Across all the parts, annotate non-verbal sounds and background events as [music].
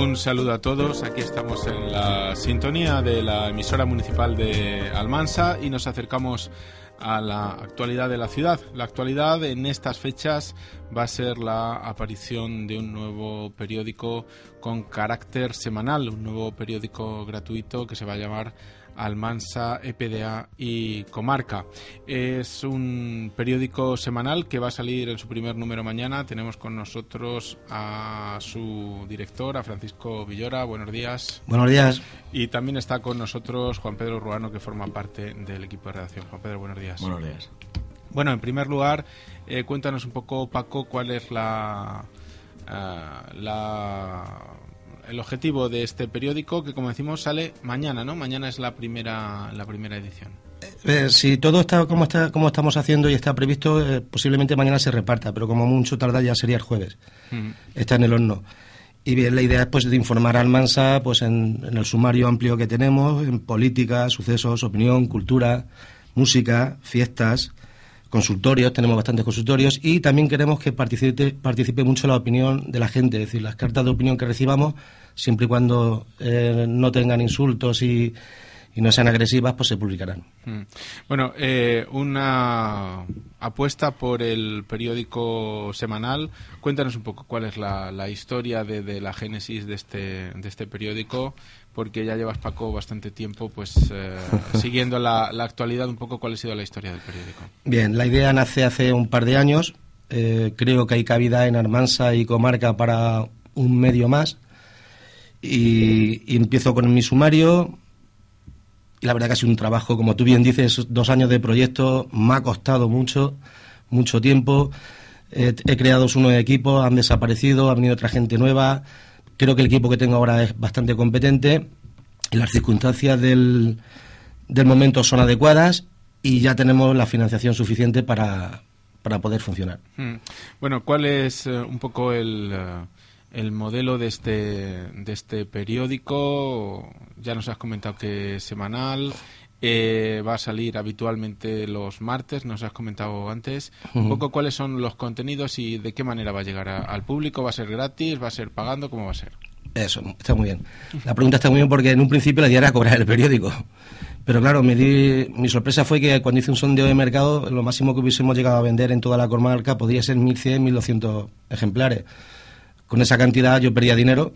Un saludo a todos, aquí estamos en la sintonía de la emisora municipal de Almansa y nos acercamos a la actualidad de la ciudad. La actualidad en estas fechas va a ser la aparición de un nuevo periódico con carácter semanal, un nuevo periódico gratuito que se va a llamar Almansa, EPDA y Comarca. Es un periódico semanal que va a salir en su primer número mañana. Tenemos con nosotros a su director, a Francisco Villora. Buenos días. Buenos días. Y también está con nosotros Juan Pedro Ruano, que forma parte del equipo de redacción. Juan Pedro, buenos días. Buenos días. Bueno, en primer lugar, eh, cuéntanos un poco, Paco, cuál es la, uh, la el objetivo de este periódico que como decimos sale mañana, ¿no? Mañana es la primera la primera edición. Eh, si todo está como está como estamos haciendo y está previsto, eh, posiblemente mañana se reparta, pero como mucho tarda ya sería el jueves. Uh-huh. Está en el horno. Y bien, la idea es pues de informar al Mansa pues en, en, el sumario amplio que tenemos, en política, sucesos, opinión, cultura, música, fiestas, consultorios, tenemos bastantes consultorios y también queremos que participe, participe mucho la opinión de la gente, es decir, las cartas de opinión que recibamos siempre y cuando eh, no tengan insultos y, y, no sean agresivas, pues se publicarán. Mm. Bueno, eh, una apuesta por el periódico semanal. Cuéntanos un poco cuál es la, la historia de, de, la génesis de este, de este periódico, porque ya llevas, Paco, bastante tiempo pues eh, [laughs] siguiendo la, la, actualidad, un poco cuál ha sido la historia del periódico. Bien, la idea nace hace un par de años. Eh, creo que hay cabida en Armansa y Comarca para un medio más y, y, empiezo con mi sumario. Y la verdad que ha sido un trabajo, como tú bien dices, dos años de proyecto, me ha costado mucho, mucho tiempo. Eh, he creado unos equipos, han desaparecido, ha venido otra gente nueva. Creo que el equipo que tengo ahora es bastante competente las circunstancias del, del momento son adecuadas y ya tenemos la financiación suficiente para, para poder funcionar. Hmm. Bueno, ¿cuál es uh, un poco el... Uh el modelo de este, de este periódico. Ya nos has comentado que es semanal. Eh, va a salir habitualmente los martes, nos has comentado antes. Uh -huh. Un poco cuáles son los contenidos y de qué manera va a llegar a, al público. ¿Va a ser gratis? ¿Va a ser pagando? ¿Cómo va a ser? Eso, está muy bien. La pregunta está muy bien porque en un principio la idea era cobrar el periódico. Pero claro, me di, mi sorpresa fue que cuando hice un sondeo de mercado, lo máximo que hubiésemos llegado a vender en toda la comarca podría ser 1.100, 1.200 ejemplares con esa cantidad yo perdía dinero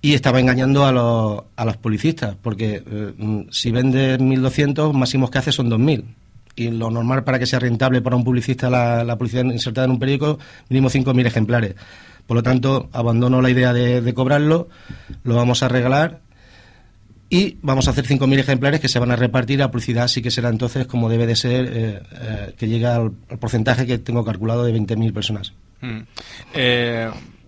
y estaba engañando a los, a los publicistas, porque eh, si vendes 1.200, máximos que hace son 2.000. Y lo normal para que sea rentable para un publicista la, publicidad insertada en un periódico, mínimo 5.000 ejemplares. Por lo tanto, abandono la idea de, cobrarlo, lo vamos a regalar y vamos a hacer 5.000 ejemplares que se van a repartir. La publicidad sí que será entonces como debe de ser, eh, eh, que llega al, porcentaje que tengo calculado de 20.000 personas. Mm.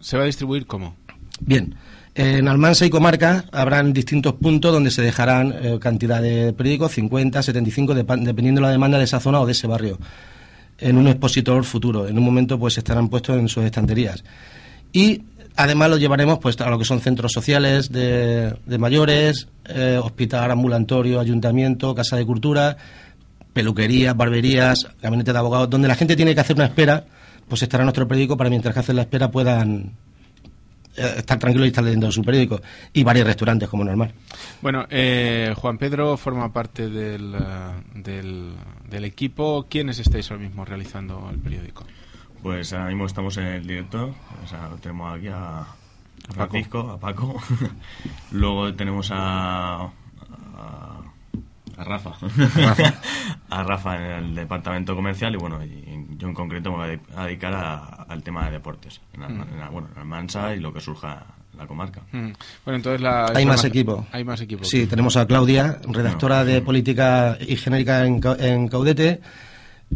¿Se va a distribuir cómo? Bien. En Almansa y Comarca habrán distintos puntos donde se dejarán eh, cantidad de periódicos, 50, 75, de, dependiendo de la demanda de esa zona o de ese barrio, en un expositor futuro. En un momento pues estarán puestos en sus estanterías. Y además lo llevaremos pues a lo que son centros sociales de, de mayores, eh, hospital, ambulatorio, ayuntamiento, casa de cultura, peluquerías, barberías, gabinete de abogados, donde la gente tiene que hacer una espera pues estará nuestro periódico para mientras que hacen la espera puedan eh, estar tranquilos y estar leyendo su periódico y varios restaurantes como normal. Bueno, eh, Juan Pedro forma parte del, del, del, equipo. ¿Quiénes estáis ahora mismo realizando el periódico? Pues ahora mismo estamos en el directo, o sea, tenemos aquí a, a Francisco, a Paco, [laughs] luego tenemos a, a, a Rafa, Rafa. [laughs] a Rafa en el departamento comercial y bueno, y yo en concreto me voy a dedicar a, al tema de deportes, en, la, mm. en la, bueno, en Almansa y lo que surja en la comarca. Mm. Bueno, entonces la, hay más equipo. Hay más equipo. Sí, tenemos a Claudia, redactora no, de política y genérica en, en Caudete.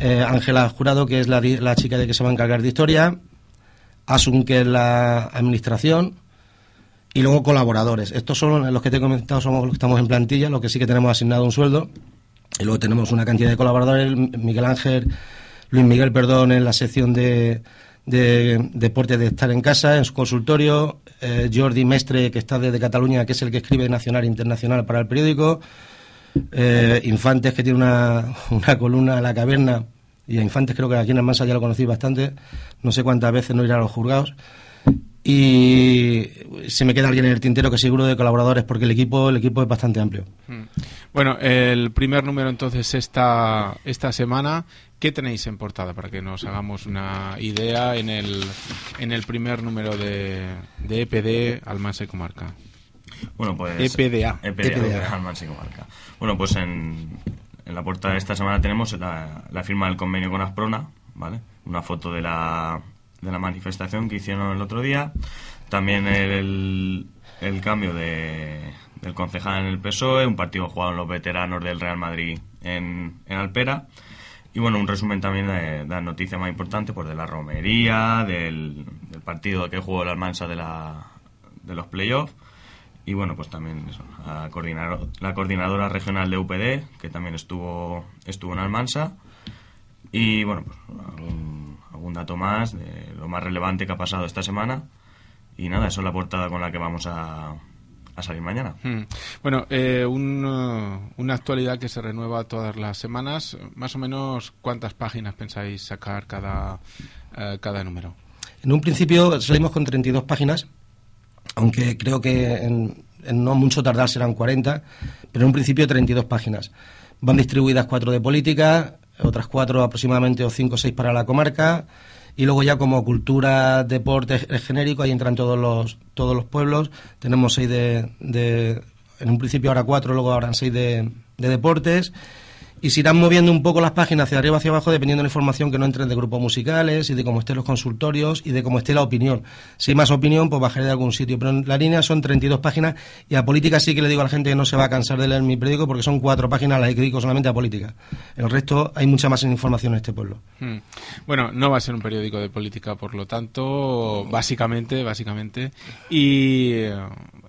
eh, Ángela Jurado, que es la, la, chica de que se va a encargar de historia, Asun, que es la administración, y luego colaboradores. Estos son los que te he comentado, somos los que estamos en plantilla, los que sí que tenemos asignado un sueldo. Y luego tenemos una cantidad de colaboradores, Miguel Ángel, Luis Miguel, perdón, en la sección de, de deporte de estar en casa, en su consultorio, eh, Jordi Mestre, que está desde Cataluña, que es el que escribe nacional e internacional para el periódico, eh, Infantes, que tiene una, una columna a la caverna, y a Infantes creo que aquí en Almansa ya lo conocí bastante, no sé cuántas veces no irá a los juzgados. Y si me queda alguien en el tintero que seguro de colaboradores, porque el equipo, el equipo es bastante amplio. Hmm. Bueno, el primer número entonces esta, esta semana, ¿qué tenéis en portada para que nos hagamos una idea en el, en el primer número de, de EPD Almansa y Comarca? Bueno, pues. EPDA. EPDA, Almansa y Comarca. Bueno, pues en, en la portada de esta semana tenemos la, la firma del convenio con Asprona, ¿vale? Una foto de la de la manifestación que hicieron el otro día. También el, el cambio de, del concejal en el PSOE, un partido jugado en los veteranos del Real Madrid en, en Alpera. Y bueno, un resumen también de, la noticia más importante, pues de la romería, del, partido que jugó el Almansa de, la, de los playoffs. Y bueno, pues también la, coordinador, la coordinadora regional de UPD, que también estuvo, estuvo en Almansa. Y bueno, pues un dato más de lo más relevante que ha pasado esta semana. Y nada, eso es la portada con la que vamos a, a salir mañana. Hmm. Bueno, eh, uh, una actualidad que se renueva todas las semanas. Más o menos, ¿cuántas páginas pensáis sacar cada, eh, cada número? En un principio salimos con 32 páginas, aunque creo que en, en, no mucho tardar serán 40, pero en un principio 32 páginas. Van distribuidas cuatro de política, otras cuatro aproximadamente o cinco o seis para la comarca y luego ya como cultura, deporte genérico, ahí entran todos los, todos los pueblos. Tenemos seis de, de en un principio ahora cuatro, luego habrán seis de, de deportes y se irán moviendo un poco las páginas hacia arriba hacia abajo dependiendo de la información que no entren de grupos musicales y de cómo estén los consultorios y de cómo esté la opinión. Si hay más opinión, pues bajaré de algún sitio. Pero en la línea son 32 páginas y a política sí que le digo a la gente que no se va a cansar de leer mi periódico porque son cuatro páginas las que dedico solamente a política. El resto hay mucha más información en este pueblo. Hmm. Bueno, no va a ser un periódico de política, por lo tanto, básicamente, básicamente. Y eh,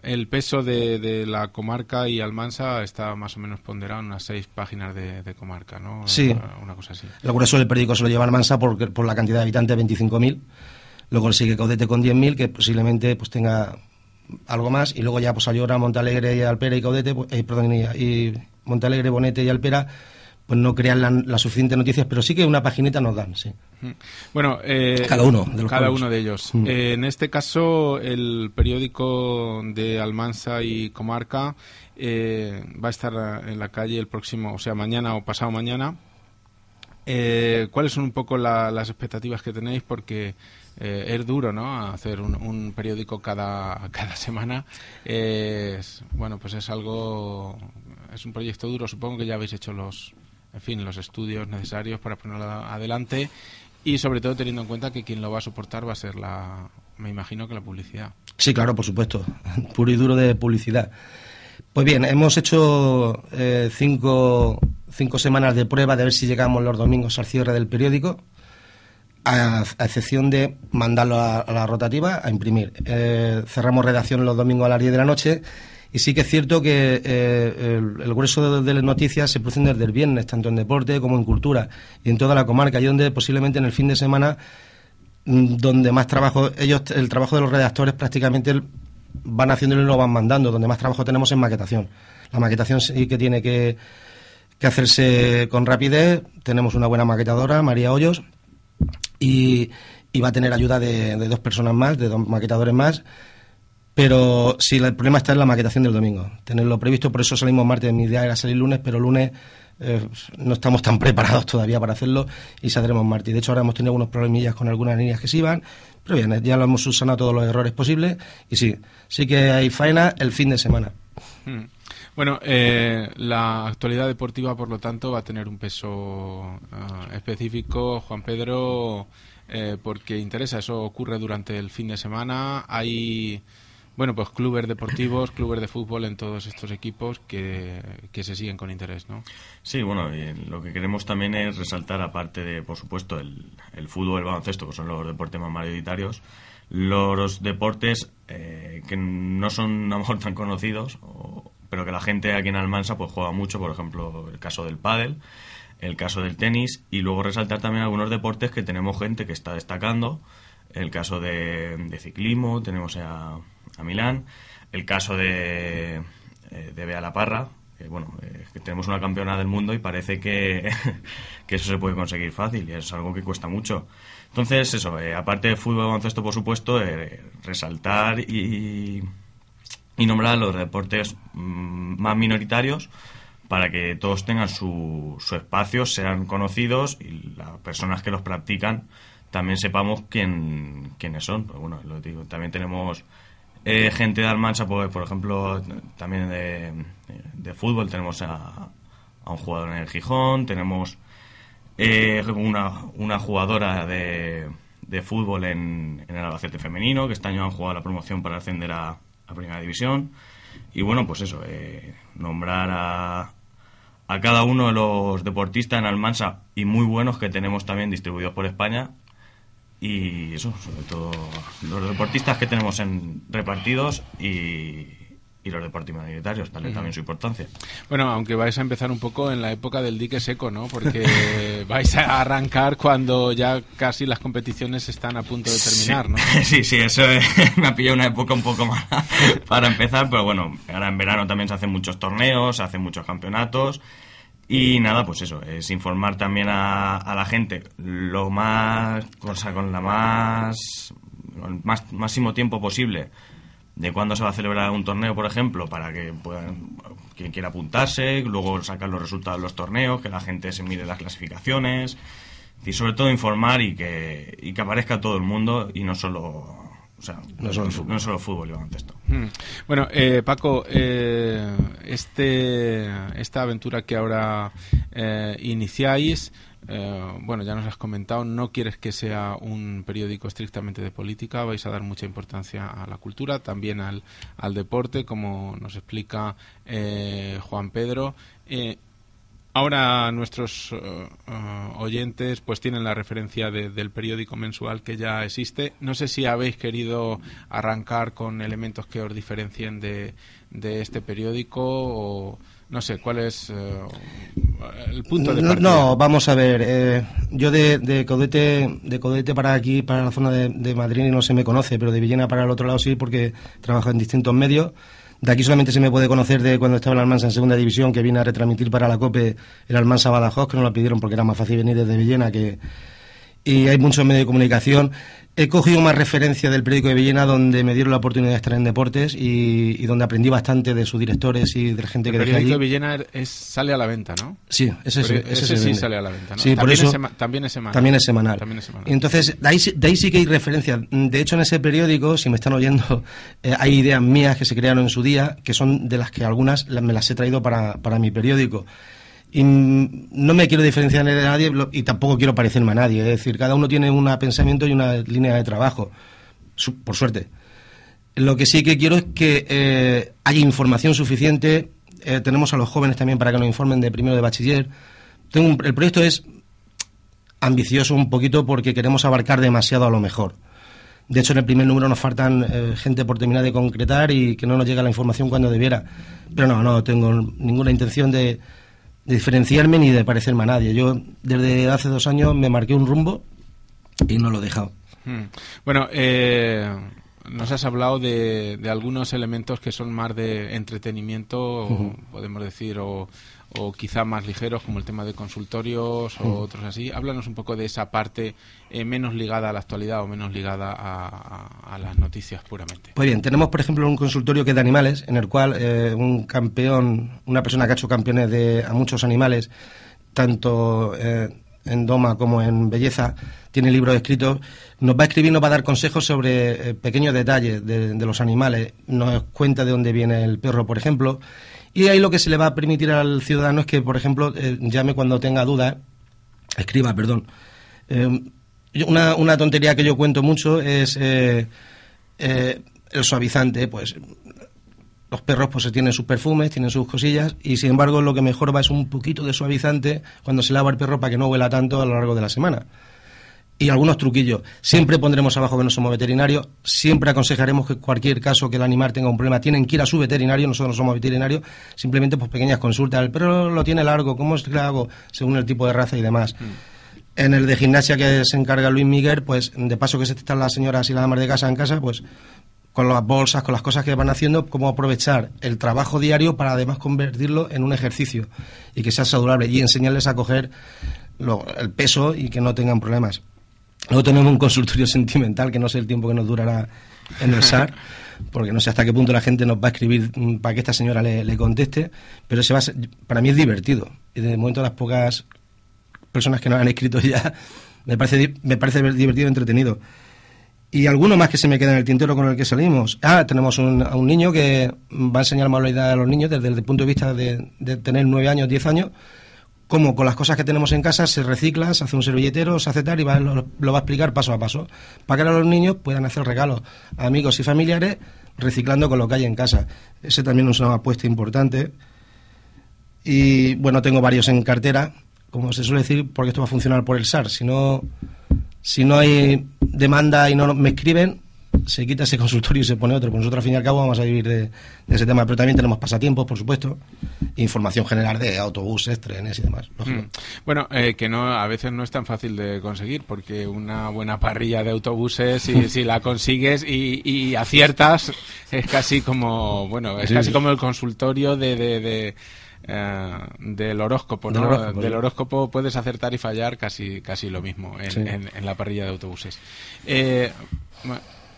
el peso de, la comarca y Almansa está más o menos ponderado en unas seis páginas de, comarca, ¿no? Sí. Una, cosa así. El grueso del periódico se lo lleva Almansa por, por la cantidad de habitantes, 25.000. Luego le sigue Caudete con 10.000, que posiblemente pues tenga algo más. Y luego ya pues Ayora, Montalegre y Alpera y Caudete, pues, eh, perdón, y Montalegre, Bonete y Alpera pues no crean las la suficientes noticias, pero sí que una paginita nos dan, sí. Bueno, eh, cada uno de cada uno de ellos. Mm. Eh, en este caso, el periódico de Almansa y Comarca eh, va a estar en la calle el próximo, o sea, mañana o pasado mañana. ¿Cuáles son un poco las expectativas que tenéis? Porque es duro, ¿no? Hacer un, periódico cada, cada semana. bueno, pues es algo, es un proyecto duro. Supongo que ya habéis hecho los, en fin, los estudios necesarios para ponerlo adelante y sobre todo teniendo en cuenta que quien lo va a soportar va a ser la, me imagino que la publicidad. Sí, claro, por supuesto, [laughs] puro y duro de publicidad. Pues bien, hemos hecho eh, cinco, cinco semanas de prueba de ver si llegamos los domingos al cierre del periódico, a, excepción de mandarlo a, la rotativa a imprimir. Eh, cerramos redacción los domingos a las 10 de la noche y sí que es cierto que eh, el, grueso de, las noticias se producen desde el viernes, tanto en deporte como en cultura y en toda la comarca, y donde posiblemente en el fin de semana, mm, donde más trabajo, ellos, el trabajo de los redactores prácticamente van haciéndolo y lo van mandando, donde más trabajo tenemos en maquetación. La maquetación sí que tiene que, hacerse con rapidez, tenemos una buena maquetadora, María Hoyos, y, va a tener ayuda de dos personas más, de dos maquetadores más, pero sí, el problema está en la maquetación del domingo. Tenerlo previsto, por eso salimos martes. Mi idea era salir lunes, pero lunes eh, no estamos tan [laughs] preparados todavía para hacerlo y saldremos martes. De hecho, ahora hemos tenido algunos problemillas con algunas líneas que se iban, pero bien, ya lo hemos subsanado todos los errores posibles y sí, sí que hay faena el fin de semana. Hmm. Bueno, eh, la actualidad deportiva, por lo tanto, va a tener un peso ah, específico. Juan Pedro, eh, porque interesa, eso ocurre durante el fin de semana. Hay bueno, pues clubes deportivos, clubes de fútbol en todos estos equipos que, que se siguen con interés, ¿no? Sí, bueno, lo que queremos también es resaltar, aparte de, por supuesto, el, el fútbol, el baloncesto, que son los deportes más mayoritarios, los deportes eh, que no son [laughs] a lo mejor tan conocidos, pero que la gente aquí en Almansa pues juega mucho, por ejemplo, el caso del pádel, el caso del tenis, y luego resaltar también algunos deportes que tenemos gente que está destacando, el caso de, ciclismo, tenemos a, a, Milán, el caso de, eh, de Bea La Parra, que bueno, eh, tenemos una campeona del mundo y parece que, [laughs] que, eso se puede conseguir fácil y es algo que cuesta mucho. Entonces, eso, eh, aparte de fútbol y baloncesto, por supuesto, resaltar y, y nombrar los deportes mm, más minoritarios para que todos tengan su, su espacio, sean conocidos y las personas que los practican también sepamos quién, quiénes son. Pues bueno, lo digo, también tenemos eh, gente de Almansa, pues, por ejemplo, también de, fútbol, tenemos a, a, un jugador en el Gijón, tenemos eh, una, jugadora de, fútbol en, en, el Albacete femenino, que este año han jugado la promoción para ascender a, a Primera División. Y bueno, pues eso, eh, nombrar a, a cada uno de los deportistas en Almansa y muy buenos que tenemos también distribuidos por España. Y eso, sobre todo los deportistas que tenemos en repartidos y, y los deportes minoritarios, darle también su importancia. Bueno, aunque vais a empezar un poco en la época del dique seco, ¿no? Porque [laughs] vais a arrancar cuando ya casi las competiciones están a punto de terminar. ¿no? [laughs] Sí, sí, eso es, [laughs] me ha pillado una época un poco mala para empezar, pero bueno, ahora en verano también se hacen muchos torneos, se hacen muchos campeonatos. Y nada, pues eso, es informar también a, a la gente lo más, o sea, con la más, el más, máximo tiempo posible de cuándo se va a celebrar un torneo, por ejemplo, para que puedan, quien quiera apuntarse, luego sacar los resultados de los torneos, que la gente se mire las clasificaciones, y sobre todo informar y que, y que aparezca todo el mundo y no solo o sea, no solo fútbol, no solo fútbol y baloncesto. Hmm. Bueno, eh, Paco, eh, este, esta aventura que ahora eh, iniciáis, eh, bueno, ya nos has comentado, no quieres que sea un periódico estrictamente de política, vais a dar mucha importancia a la cultura, también al, al deporte, como nos explica eh, Juan Pedro. Eh, ahora nuestros uh, uh, oyentes pues tienen la referencia de, del periódico mensual que ya existe. No sé si habéis querido arrancar con elementos que os diferencien de, de este periódico o no sé, ¿cuál es uh, el punto de partida? No, no vamos a ver. Eh, yo de, de, Codete de Codete para aquí, para la zona de, de, Madrid, no se me conoce, pero de Villena para el otro lado sí, porque trabajo en distintos medios. De aquí solamente se me puede conocer de cuando estaba el Almansa en segunda división, que vine a retransmitir para la COPE el Almansa Badajoz, que no lo pidieron porque era más fácil venir desde Villena que... Y hay muchos medios de comunicación. He cogido más referencia del periódico de Villena, donde me dieron la oportunidad de estar en deportes y, y donde aprendí bastante de sus directores y de la gente el que dejé allí. El periódico de Villena es, sale a la venta, ¿no? Sí, ese, ese, ese, ese sí sale a la venta, ¿no? Sí, también, por eso, es sema, también, es semanal. También es semanal. También es semanal. Y entonces, de ahí, de ahí, sí que hay referencia. De hecho, en ese periódico, si me están oyendo, [laughs] eh, hay ideas mías que se crearon en su día, que son de las que algunas me las he traído para, para mi periódico y no me quiero diferenciar de nadie y tampoco quiero parecerme a nadie. Es decir, cada uno tiene un pensamiento y una línea de trabajo, por suerte. Lo que sí que quiero es que eh, haya información suficiente. Eh, tenemos a los jóvenes también para que nos informen de primero de bachiller. Tengo un, el proyecto es ambicioso un poquito porque queremos abarcar demasiado a lo mejor. De hecho, en el primer número nos faltan eh, gente por terminar de concretar y que no nos llega la información cuando debiera. Pero no, no tengo ninguna intención de, de diferenciarme ni de parecerme a nadie. Yo desde hace dos años me marqué un rumbo y no lo he dejado. Hmm. Bueno, eh, nos has hablado de, de, algunos elementos que son más de entretenimiento, uh -huh. podemos decir, o, o, quizá más ligeros, como el tema de consultorios o otros así. Háblanos un poco de esa parte eh, menos ligada a la actualidad o menos ligada a, a, a, las noticias puramente. Pues bien, tenemos por ejemplo un consultorio que es de animales, en el cual eh, un campeón, una persona que ha hecho campeones de, a muchos animales, tanto eh, en Doma como en Belleza, tiene libros escritos, nos va a escribir, nos va a dar consejos sobre eh, pequeños detalles de, de, los animales, nos cuenta de dónde viene el perro, por ejemplo, y ahí lo que se le va a permitir al ciudadano es que, por ejemplo, eh, llame cuando tenga dudas, escriba, perdón. Eh, una, una, tontería que yo cuento mucho es eh, el suavizante, pues los perros pues tienen sus perfumes, tienen sus cosillas y sin embargo lo que mejor va es un poquito de suavizante cuando se lava el perro para que no huela tanto a lo largo de la semana. Y algunos truquillos. Siempre pondremos abajo que no somos veterinarios, siempre aconsejaremos que cualquier caso que el animal tenga un problema tienen que ir a su veterinario, nosotros no somos veterinarios, simplemente pues pequeñas consultas. El perro lo tiene largo, ¿cómo es que lo hago? Según el tipo de raza y demás. Mm. En el de gimnasia que se encarga Luis Miguel, pues de paso que se están las señoras y las damas de casa en casa, pues con las bolsas, con las cosas que van haciendo, cómo aprovechar el trabajo diario para además convertirlo en un ejercicio y que sea saludable y enseñarles a coger el peso y que no tengan problemas. Luego tenemos un consultorio [laughs] sentimental que no sé el tiempo que nos durará en el SAR, porque no sé hasta qué punto la gente nos va a escribir para que esta señora le, conteste, pero ese va para mí es divertido. Y de momento las pocas personas que nos han escrito ya, [laughs] me parece, me parece divertido y entretenido. Y alguno más que se me queda en el tintero con el que salimos. Ah, tenemos un, a un niño que va a enseñar manualidad a los niños desde el punto de vista de, tener nueve años, diez años, cómo con las cosas que tenemos en casa se recicla, se hace un servilletero, se hace tal y lo, va a explicar paso a paso. Para que los niños puedan hacer regalos a amigos y familiares reciclando con lo que hay en casa. Ese también es una apuesta importante. Y bueno, tengo varios en cartera, como se suele decir, porque esto va a funcionar por el SAR. Si no si no hay demanda y no me escriben, se quita ese consultorio y se pone otro. Pues nosotros, al fin y al cabo, vamos a vivir de, ese tema. Pero también tenemos pasatiempos, por supuesto, información general de autobuses, trenes y demás. Mm. Bueno, eh, que no a veces no es tan fácil de conseguir, porque una buena parrilla de autobuses, si, [laughs] si la consigues y, aciertas, es casi como, bueno, es casi como el consultorio de eh, del horóscopo, ¿no? Del horóscopo, puedes acertar y fallar casi, casi lo mismo en, la parrilla de autobuses. Eh,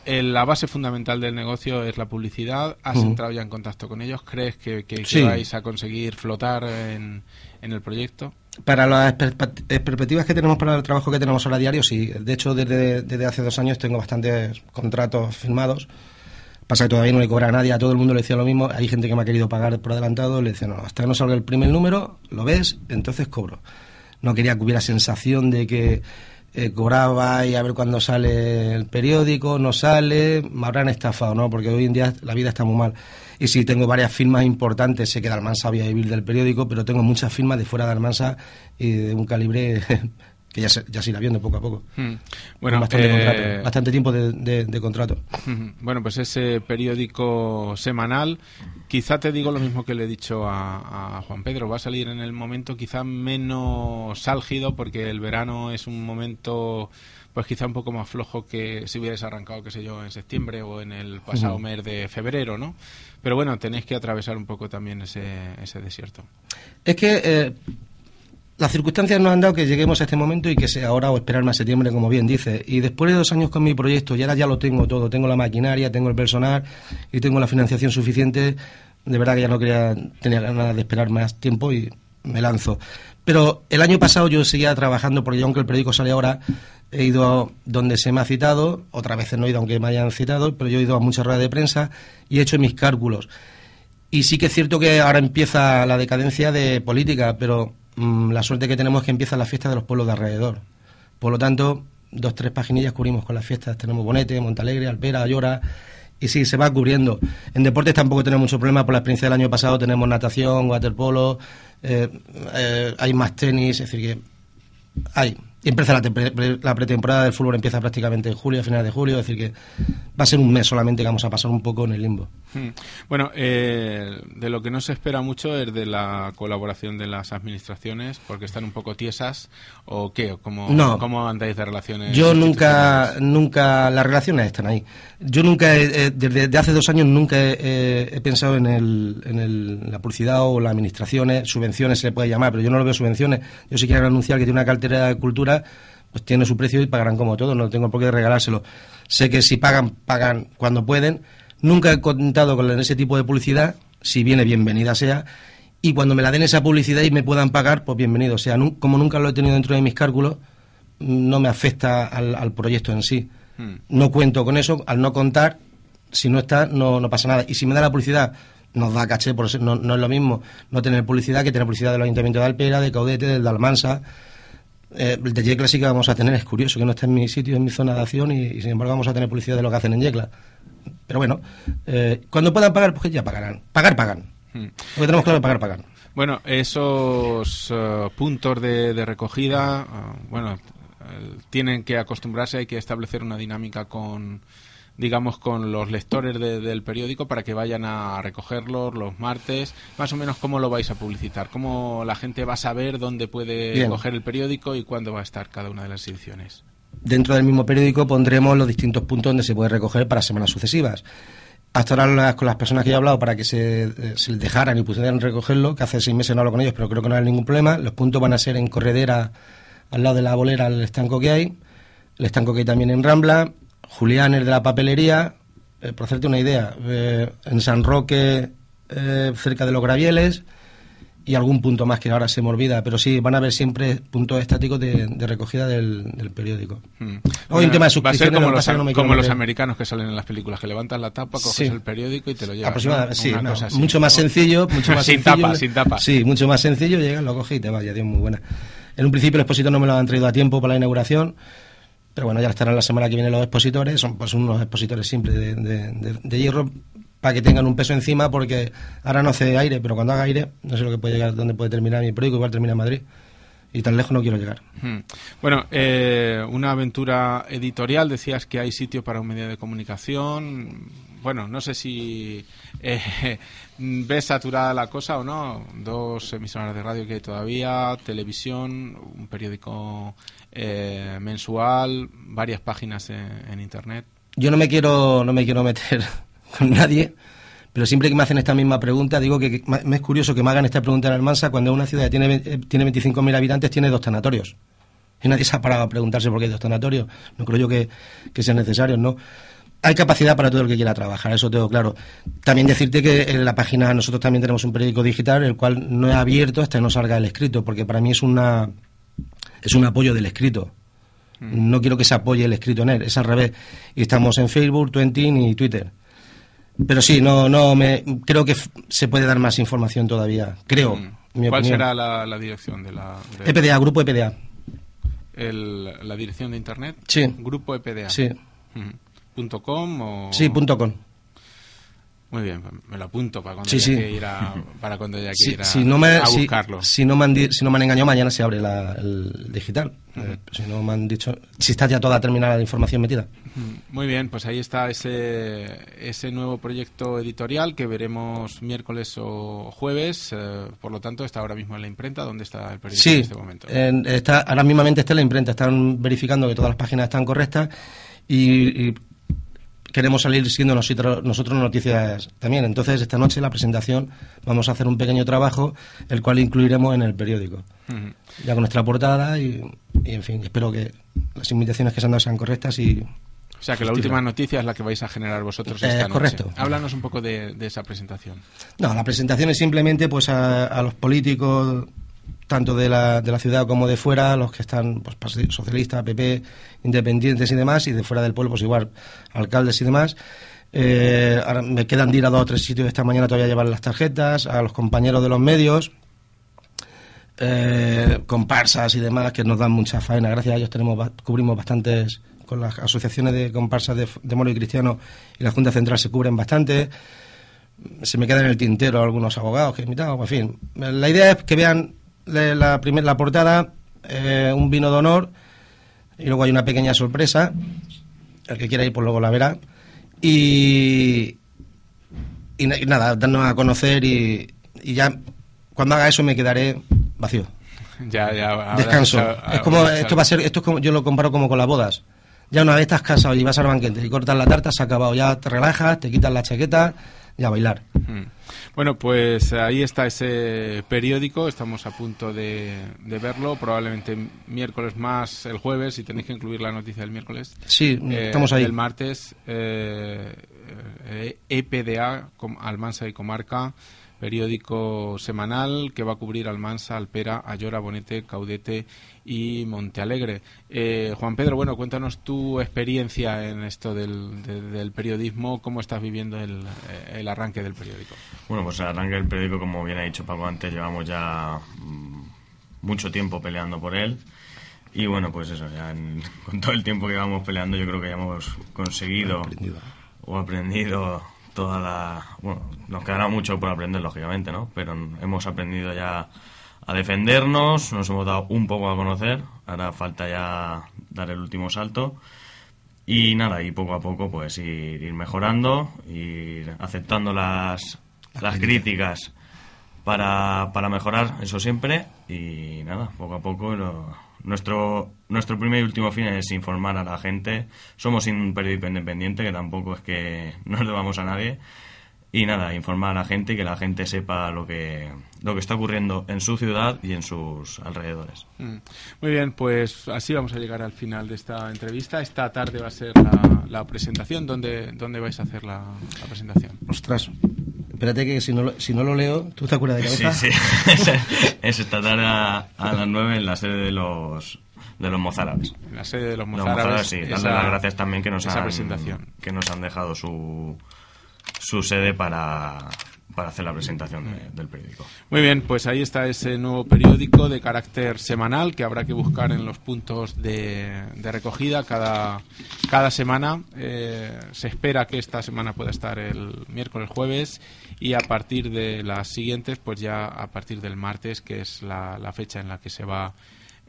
la base fundamental del negocio es la publicidad. ¿Has entrado ya en contacto con ellos? ¿Crees que, vais a conseguir flotar en, el proyecto? Para las perspectivas que tenemos para el trabajo que tenemos ahora diario, sí. De hecho, desde, desde hace dos años tengo bastantes contratos firmados Pasa que todavía no le cobra a nadie, a todo el mundo le decía lo mismo. Hay gente que me ha querido pagar por adelantado, le decía, no, hasta que no salga el primer número, lo ves, entonces cobro. No quería que hubiera sensación de que eh, cobraba y a ver cuándo sale el periódico, no sale, me habrán estafado, ¿no? Porque hoy en día la vida está muy mal. Y sí, tengo varias firmas importantes, sé que Dalmansa voy a vivir del periódico, pero tengo muchas firmas de fuera de Almansa y de un calibre [laughs] que ya se, ya irá viendo poco a poco. Hmm. Bueno, eh, bastante, tiempo de, contrato. Bueno, pues ese periódico semanal, quizá te digo lo mismo que le he dicho a, Juan Pedro, va a salir en el momento quizá menos álgido, porque el verano es un momento pues quizá un poco más flojo que si hubierais arrancado, qué sé yo, en septiembre o en el pasado mes de febrero, ¿no? Pero bueno, tenéis que atravesar un poco también ese, ese desierto. Es que eh, las circunstancias nos han dado que lleguemos a este momento y que sea ahora o esperarme a septiembre, como bien dice. Y después de dos años con mi proyecto, y ahora ya lo tengo todo, tengo la maquinaria, tengo el personal y tengo la financiación suficiente, de verdad que ya no quería, tenía ganas de esperar más tiempo y me lanzo. Pero el año pasado yo seguía trabajando, porque aunque el periódico sale ahora, he ido donde se me ha citado, otras veces no he ido aunque me hayan citado, pero yo he ido a muchas ruedas de prensa y he hecho mis cálculos. Y sí que es cierto que ahora empieza la decadencia de política, pero Mm, la suerte que tenemos es que empieza la fiesta de los pueblos de alrededor. Por lo tanto, dos, tres paginillas cubrimos con las fiestas. Tenemos Bonete, Montalegre, Alpera, Ayora, y sí, se va cubriendo. En deportes tampoco tenemos mucho problema, por la experiencia del año pasado tenemos natación, waterpolo, eh, eh, hay más tenis, es decir, que hay empieza la, pretemporada del fútbol empieza prácticamente en julio, a finales de julio, es decir que va a ser un mes solamente que vamos a pasar un poco en el limbo. Hmm. Bueno, eh, de lo que no se espera mucho es de la colaboración de las administraciones, porque están un poco tiesas, o qué, ¿cómo, ¿cómo andáis de relaciones? Yo nunca, nunca, las relaciones están ahí. Yo nunca, desde hace dos años nunca he, pensado en, el, en la publicidad o las administraciones, subvenciones se le puede llamar, pero yo no lo veo subvenciones. Yo sí quiero anunciar que tiene una cartera de cultura pues tiene su precio y pagarán como todo, no tengo por qué regalárselo. Sé que si pagan, pagan cuando pueden. Nunca he contado con ese tipo de publicidad, si viene, bienvenida sea. Y cuando me la den esa publicidad y me puedan pagar, pues bienvenido. Sea, como nunca lo he tenido dentro de mis cálculos, no me afecta al, proyecto en sí. Hmm. No cuento con eso, al no contar, si no está, no, no pasa nada. Y si me da la publicidad, nos da caché, por eso no, no es lo mismo no tener publicidad que tener publicidad del Ayuntamiento de Alpera, de Caudete, del de Almansa eh, el de Yecla sí que vamos a tener, es curioso que no está en mi sitio, en mi zona de acción y, sin embargo vamos a tener publicidad de lo que hacen en Yecla. Pero bueno, eh, cuando puedan pagar, pues ya pagarán. Pagar, pagan. Lo que tenemos claro, pagar, pagan. Bueno, esos eh, puntos de, recogida, eh, bueno, tienen que acostumbrarse, hay que establecer una dinámica con, digamos, con los lectores del periódico para que vayan a recogerlos los martes. Más o menos, ¿cómo lo vais a publicitar? ¿Cómo la gente va a saber dónde puede coger el periódico y cuándo va a estar cada una de las ediciones? Dentro del mismo periódico pondremos los distintos puntos donde se puede recoger para semanas sucesivas. Hasta ahora con las personas que he hablado para que se, eh, se dejaran y pudieran recogerlo, que hace seis meses no hablo con ellos, pero creo que no hay ningún problema. Los puntos van a ser en Corredera, al lado de la bolera, el estanco que hay, el estanco que hay también en Rambla, Julián es de la papelería, eh, por hacerte una idea, eh, en San Roque, cerca de los Gravieles, y algún punto más que ahora se me olvida, pero sí, van a haber siempre puntos estáticos de, recogida del, periódico. Hmm. Hoy un tema de suscripciones, como, los, como los americanos que salen en las películas, que levantan la tapa, coges el periódico y te lo llevas. Aproximadamente, sí, mucho más sencillo, [laughs] mucho más sin tapa, sin tapa. Sí, mucho más sencillo, llegas, lo coges y te vas, ya muy buena. En un principio el expositor no me lo han traído a tiempo para la inauguración, pero bueno, ya estarán la semana que viene los expositores, son pues unos expositores simples de, de hierro para que tengan un peso encima, porque ahora no hace aire, pero cuando haga aire, no sé lo que puede llegar, dónde puede terminar mi periódico, igual termina en Madrid. Y tan lejos no quiero llegar. Hmm. Bueno, eh, una aventura editorial, decías que hay sitio para un medio de comunicación. Bueno, no sé si eh, [laughs] ves saturada la cosa o no. Dos emisoras de radio que hay todavía, televisión, un periódico eh, mensual, varias páginas en, en internet. Yo no me quiero, no me quiero meter con nadie, pero siempre que me hacen esta misma pregunta, digo que, me es curioso que me hagan esta pregunta en Almansa cuando una ciudad tiene, eh, tiene 25.000 habitantes, tiene dos tanatorios. Y nadie se ha parado a preguntarse por qué hay dos tanatorios. No creo yo que, sean necesarios, ¿no? Hay capacidad para todo el que quiera trabajar, eso tengo claro. También decirte que en la página nosotros también tenemos un periódico digital, el cual no he abierto hasta que no salga el escrito, porque para mí es una es un apoyo del escrito. Mm. No quiero que se apoye el escrito en él, es al revés. Y estamos en Facebook, Twenty y Twitter. Pero sí, no, no, me, creo que se puede dar más información todavía, creo. Mm. ¿Cuál será la, dirección de la...? EPDA, Grupo EPDA. ¿La dirección de Internet? Sí. Grupo EPDA. Sí. ¿Punto .com o...? Sí, punto .com. Muy bien, me lo apunto para cuando haya que ir a, para cuando haya que ir a, si no me, buscarlo. Si, no me han, si no me han engañado, mañana se abre el digital. Eh, si no me han dicho, si está ya toda terminada la información metida. Muy bien, pues ahí está ese, ese nuevo proyecto editorial que veremos miércoles o jueves. Eh, por lo tanto, está ahora mismo en la imprenta. ¿Dónde está el periódico en este momento? está, ahora mismamente está en la imprenta. Están verificando que todas las páginas están correctas y queremos salir siendo nosotros, nosotros noticias también. Entonces, esta noche la presentación vamos a hacer un pequeño trabajo, el cual incluiremos en el periódico. Ya con nuestra portada y, en fin, espero que las invitaciones que se han dado sean correctas y... O sea, que la última noticia es la que vais a generar vosotros esta eh, Correcto. Háblanos un poco de, esa presentación. No, la presentación es simplemente pues a los políticos tanto de la, de la ciudad como de fuera, los que están pues, socialistas, PP, independientes y demás, y de fuera del pueblo, pues igual, alcaldes y demás. Eh, ahora me quedan de ir a dos o tres sitios esta mañana todavía a llevar las tarjetas, a los compañeros de los medios, eh, comparsas y demás, que nos dan mucha faena. Gracias a ellos tenemos, cubrimos bastantes, con las asociaciones de comparsas de, de Moro y Cristiano y la Junta Central se cubren bastante. Se me quedan en el tintero algunos abogados que he invitado, en fin. La idea es que vean la, primera la portada, eh, un vino de honor, y luego hay una pequeña sorpresa. El que quiera ir, pues luego la verá. Y, y, nada, darnos a conocer y, ya cuando haga eso me quedaré vacío. Ya, ya. Descanso. es como, esto va a ser, esto es como, yo lo comparo como con las bodas. Ya una vez estás casado y vas al banquete y cortas la tarta, se ha acabado. Ya te relajas, te quitas la chaqueta y a bailar. Hmm. Bueno, pues ahí está ese periódico, estamos a punto de, verlo, probablemente miércoles más el jueves, si tenéis que incluir la noticia del miércoles. Sí, eh, estamos ahí. El martes, eh, EPDA, eh, e Almansa y Comarca, periódico semanal que va a cubrir Almansa, Alpera, Ayora, Bonete, Caudete y Montealegre. Eh, Juan Pedro, bueno, cuéntanos tu experiencia en esto del, periodismo, cómo estás viviendo el, el, arranque del periódico. Bueno, pues el arranque del periódico, como bien ha dicho Paco antes, llevamos ya mm, mucho tiempo peleando por él. Y bueno, pues eso, ya [laughs] con todo el tiempo que llevamos peleando, yo creo que ya hemos conseguido o aprendido toda la... Bueno, nos quedará mucho por aprender, lógicamente, ¿no? Pero hemos aprendido ya a defendernos, nos hemos dado un poco a conocer, ahora falta ya dar el último salto. Y nada, y poco a poco pues ir, mejorando, ir aceptando las, las críticas para, para mejorar, eso siempre. Y nada, poco a poco nuestro, nuestro primer y último fin es informar a la gente. Somos un periódico independiente, que tampoco es que [laughs] no le vamos a nadie. Y nada, informar a la gente y que la gente sepa lo que, lo que está ocurriendo en su ciudad y en sus alrededores. Mm. Muy bien, pues así vamos a llegar al final de esta entrevista. Esta tarde va a ser la, la presentación. ¿Dónde, ¿Dónde vais a hacer la, la presentación? Ostras, espérate que si no, lo, si no lo leo, ¿tú te acuerdas de cabeza? Sí, sí. [laughs] es esta tarde a, las 9 en la sede de los de los mozárabes. En la sede de los mozárabes. sí. Darle las gracias también que nos, han, que nos han dejado su, su sede para, para hacer la presentación del periódico. Muy bien, pues ahí está ese nuevo periódico de carácter semanal que habrá que buscar en los puntos de, recogida cada, cada semana. Eh, se espera que esta semana pueda estar el miércoles, jueves y a partir de las siguientes, pues ya a partir del martes, que es la, la fecha en la que se va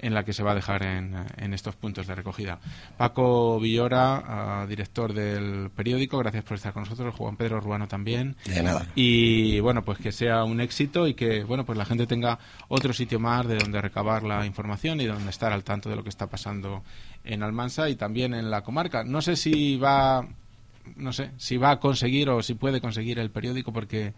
en la que se va a dejar en, en estos puntos de recogida. Paco Villora, director del periódico, gracias por estar con nosotros. Juan Pedro Ruano también. De nada. Y bueno, pues que sea un éxito y que bueno, pues la gente tenga otro sitio más de donde recabar la información y donde estar al tanto de lo que está pasando en Almansa y también en la comarca. No sé si va no sé, si va a conseguir o si puede conseguir el periódico porque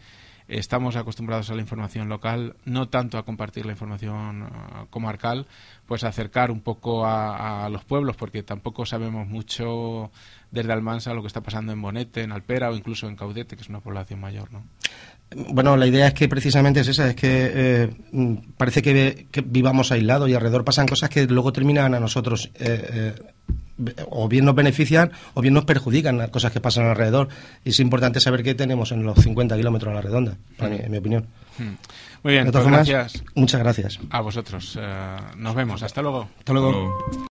estamos acostumbrados a la información local, no tanto a compartir la información uh, comarcal, pues acercar un poco a, los pueblos, porque tampoco sabemos mucho desde Almansa lo que está pasando en Bonete, en Alpera o incluso en Caudete, que es una población mayor, ¿no? Bueno, la idea es que precisamente es esa, es que eh, parece que, vivamos aislados y alrededor pasan cosas que luego terminan a nosotros eh, eh, o bien nos benefician o bien nos perjudican las cosas que pasan alrededor. Y es importante saber qué tenemos en los 50 kilómetros a la redonda, en mi opinión. Hmm. Muy bien, pues gracias. Muchas gracias. A vosotros. Eh, nos vemos. Hasta luego. Hasta luego.